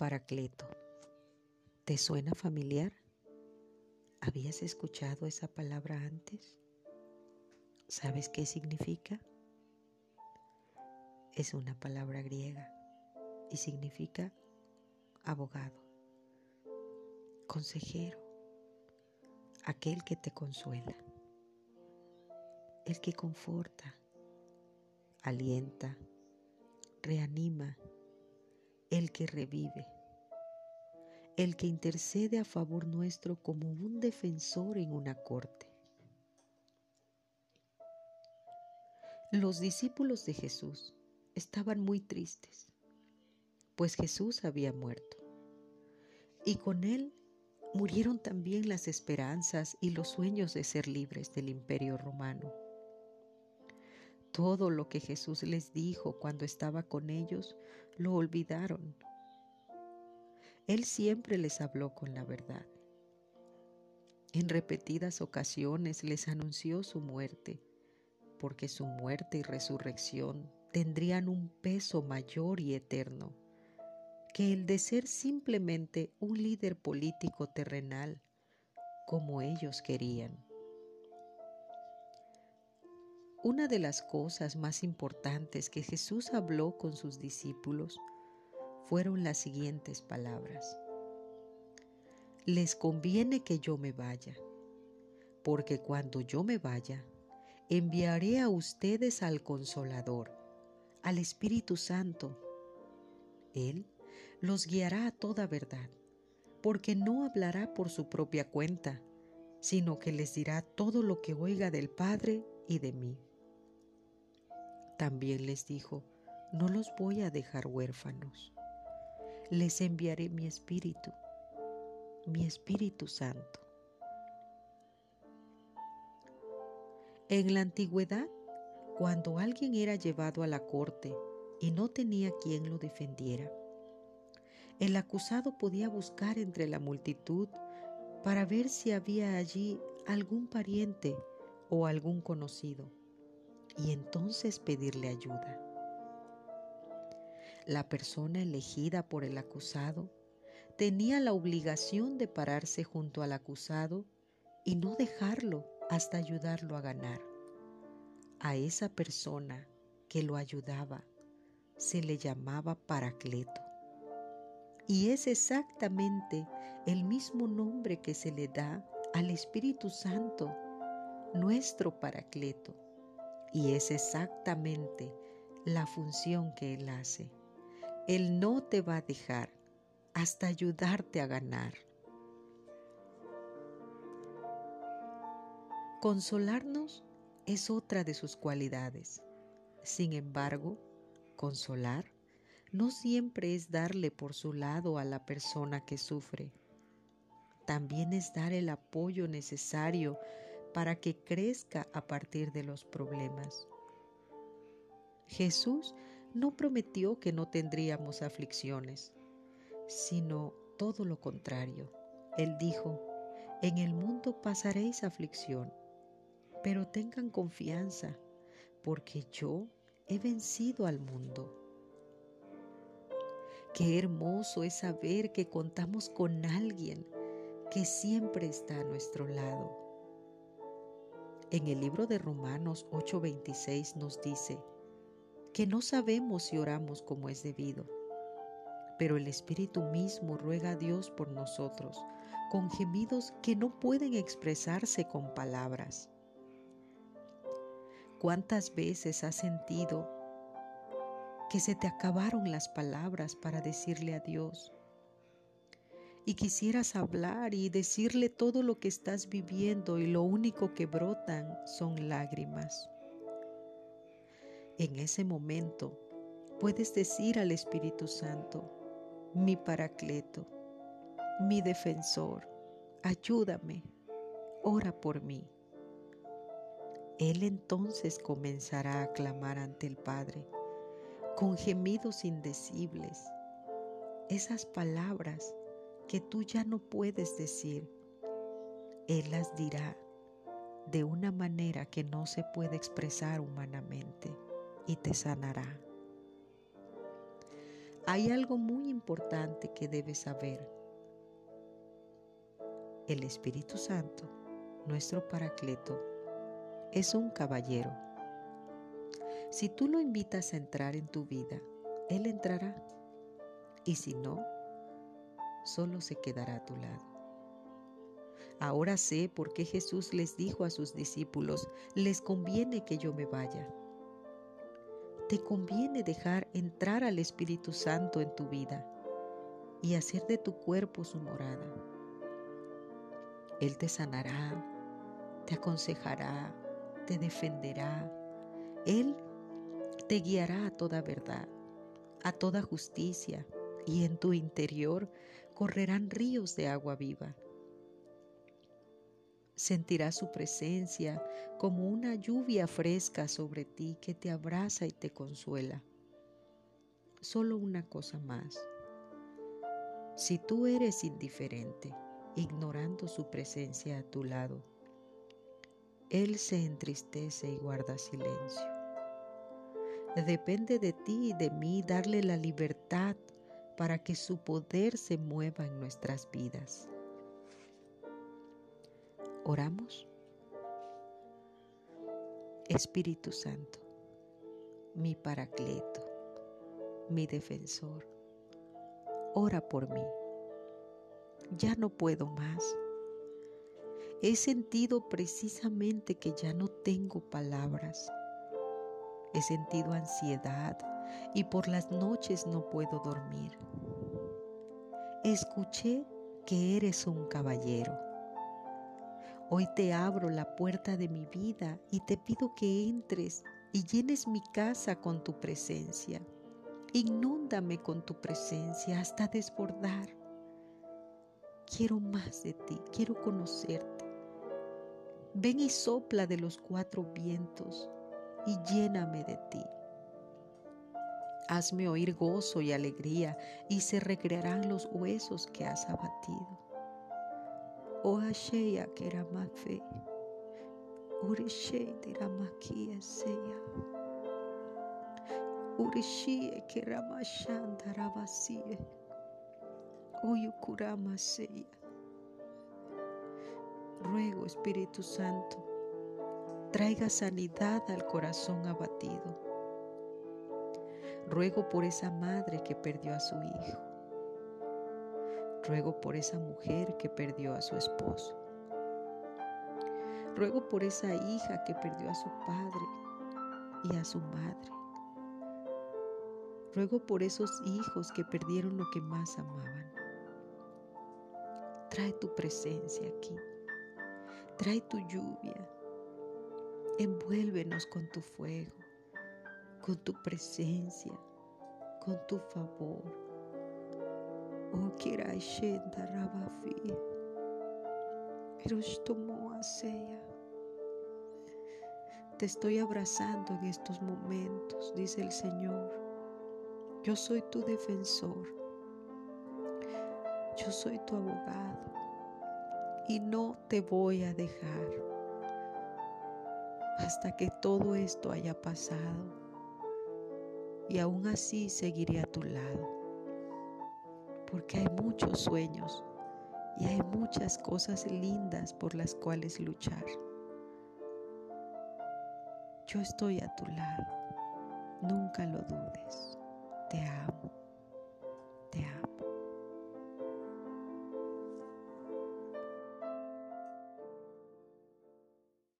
Paracleto. ¿Te suena familiar? ¿Habías escuchado esa palabra antes? ¿Sabes qué significa? Es una palabra griega y significa abogado, consejero, aquel que te consuela, el que conforta, alienta, reanima, el que revive, el que intercede a favor nuestro como un defensor en una corte. Los discípulos de Jesús estaban muy tristes, pues Jesús había muerto. Y con él murieron también las esperanzas y los sueños de ser libres del imperio romano. Todo lo que Jesús les dijo cuando estaba con ellos lo olvidaron. Él siempre les habló con la verdad. En repetidas ocasiones les anunció su muerte porque su muerte y resurrección tendrían un peso mayor y eterno que el de ser simplemente un líder político terrenal como ellos querían. Una de las cosas más importantes que Jesús habló con sus discípulos fueron las siguientes palabras. Les conviene que yo me vaya, porque cuando yo me vaya, enviaré a ustedes al Consolador, al Espíritu Santo. Él los guiará a toda verdad, porque no hablará por su propia cuenta, sino que les dirá todo lo que oiga del Padre y de mí. También les dijo, no los voy a dejar huérfanos, les enviaré mi Espíritu, mi Espíritu Santo En la antigüedad, cuando alguien era llevado a la corte y no tenía quien lo defendiera, el acusado podía buscar entre la multitud para ver si había allí algún pariente o algún conocido y entonces pedirle ayuda. La persona elegida por el acusado tenía la obligación de pararse junto al acusado y no dejarlo hasta ayudarlo a ganar. A esa persona que lo ayudaba se le llamaba Paracleto. Y es exactamente el mismo nombre que se le da al Espíritu Santo, nuestro Paracleto. Y es exactamente la función que Él hace. Él no te va a dejar hasta ayudarte a ganar. Consolarnos es otra de sus cualidades. Sin embargo, consolar no siempre es darle por su lado a la persona que sufre. También es dar el apoyo necesario para que crezca a partir de los problemas. Jesús no prometió que no tendríamos aflicciones, sino todo lo contrario. Él dijo, en el mundo pasaréis aflicción, pero tengan confianza, porque yo he vencido al mundo. Qué hermoso es saber que contamos con alguien que siempre está a nuestro lado. En el libro de Romanos 8:26 nos dice que no sabemos si oramos como es debido, pero el Espíritu mismo ruega a Dios por nosotros con gemidos que no pueden expresarse con palabras. ¿Cuántas veces has sentido que se te acabaron las palabras para decirle a Dios? Y quisieras hablar y decirle todo lo que estás viviendo y lo único que brotan son lágrimas. En ese momento puedes decir al Espíritu Santo, mi paracleto, mi defensor, ayúdame, ora por mí. Él entonces comenzará a clamar ante el Padre con gemidos indecibles, esas palabras que tú ya no puedes decir. Él las dirá de una manera que no se puede expresar humanamente y te sanará. hay algo muy importante que debes saber. El Espíritu Santo, nuestro Paracleto, es un caballero. Si tú lo invitas a entrar en tu vida, Él entrará. Y si no, solo se quedará a tu lado. Ahora sé por qué Jesús les dijo a sus discípulos, les conviene que yo me vaya. Te conviene dejar entrar al Espíritu Santo en tu vida y hacer de tu cuerpo su morada. Él te sanará, te aconsejará, te defenderá. Él te guiará a toda verdad, a toda justicia, y en tu interior correrán ríos de agua viva. Sentirás su presencia como una lluvia fresca sobre ti que te abraza y te consuela. Solo una cosa más. Si tú eres indiferente, ignorando su presencia a tu lado, Él se entristece y guarda silencio. Depende de ti y de mí darle la libertad para que su poder se mueva en nuestras vidas. Oramos. Espíritu Santo, mi paracleto, mi defensor, ora por mí. Ya no puedo más. He sentido precisamente que ya no tengo palabras. He sentido ansiedad y por las noches no puedo dormir. Escuché que eres un caballero Hoy te abro la puerta de mi vida y te pido que entres y llenes mi casa con tu presencia. Inúndame con tu presencia hasta desbordar. Quiero más de ti, quiero conocerte. Ven y sopla de los cuatro vientos y lléname de ti. Hazme oír gozo y alegría y se recrearán los huesos que has abatido. O Asheya Keramafe, Urishe Diramakia Seya, Urishie Keramashanda Rabasie, Uyukurama Seya. Ruego, Espíritu Santo, traiga sanidad al corazón abatido. Ruego por esa madre que perdió a su hijo. Ruego por esa mujer que perdió a su esposo. Ruego por esa hija que perdió a su padre y a su madre. Ruego por esos hijos que perdieron lo que más amaban. Trae tu presencia aquí. Trae tu lluvia. Envuélvenos con tu fuego, con tu presencia, con tu favor Oh, kirashenda rabafi. Aseya. Te estoy abrazando en estos momentos, dice el Señor. Yo soy tu defensor. Yo soy tu abogado. Y no te voy a dejar hasta que todo esto haya pasado y aún así seguiré a tu lado. Porque hay muchos sueños y hay muchas cosas lindas por las cuales luchar. Yo estoy a tu lado, nunca lo dudes. Te amo, te amo.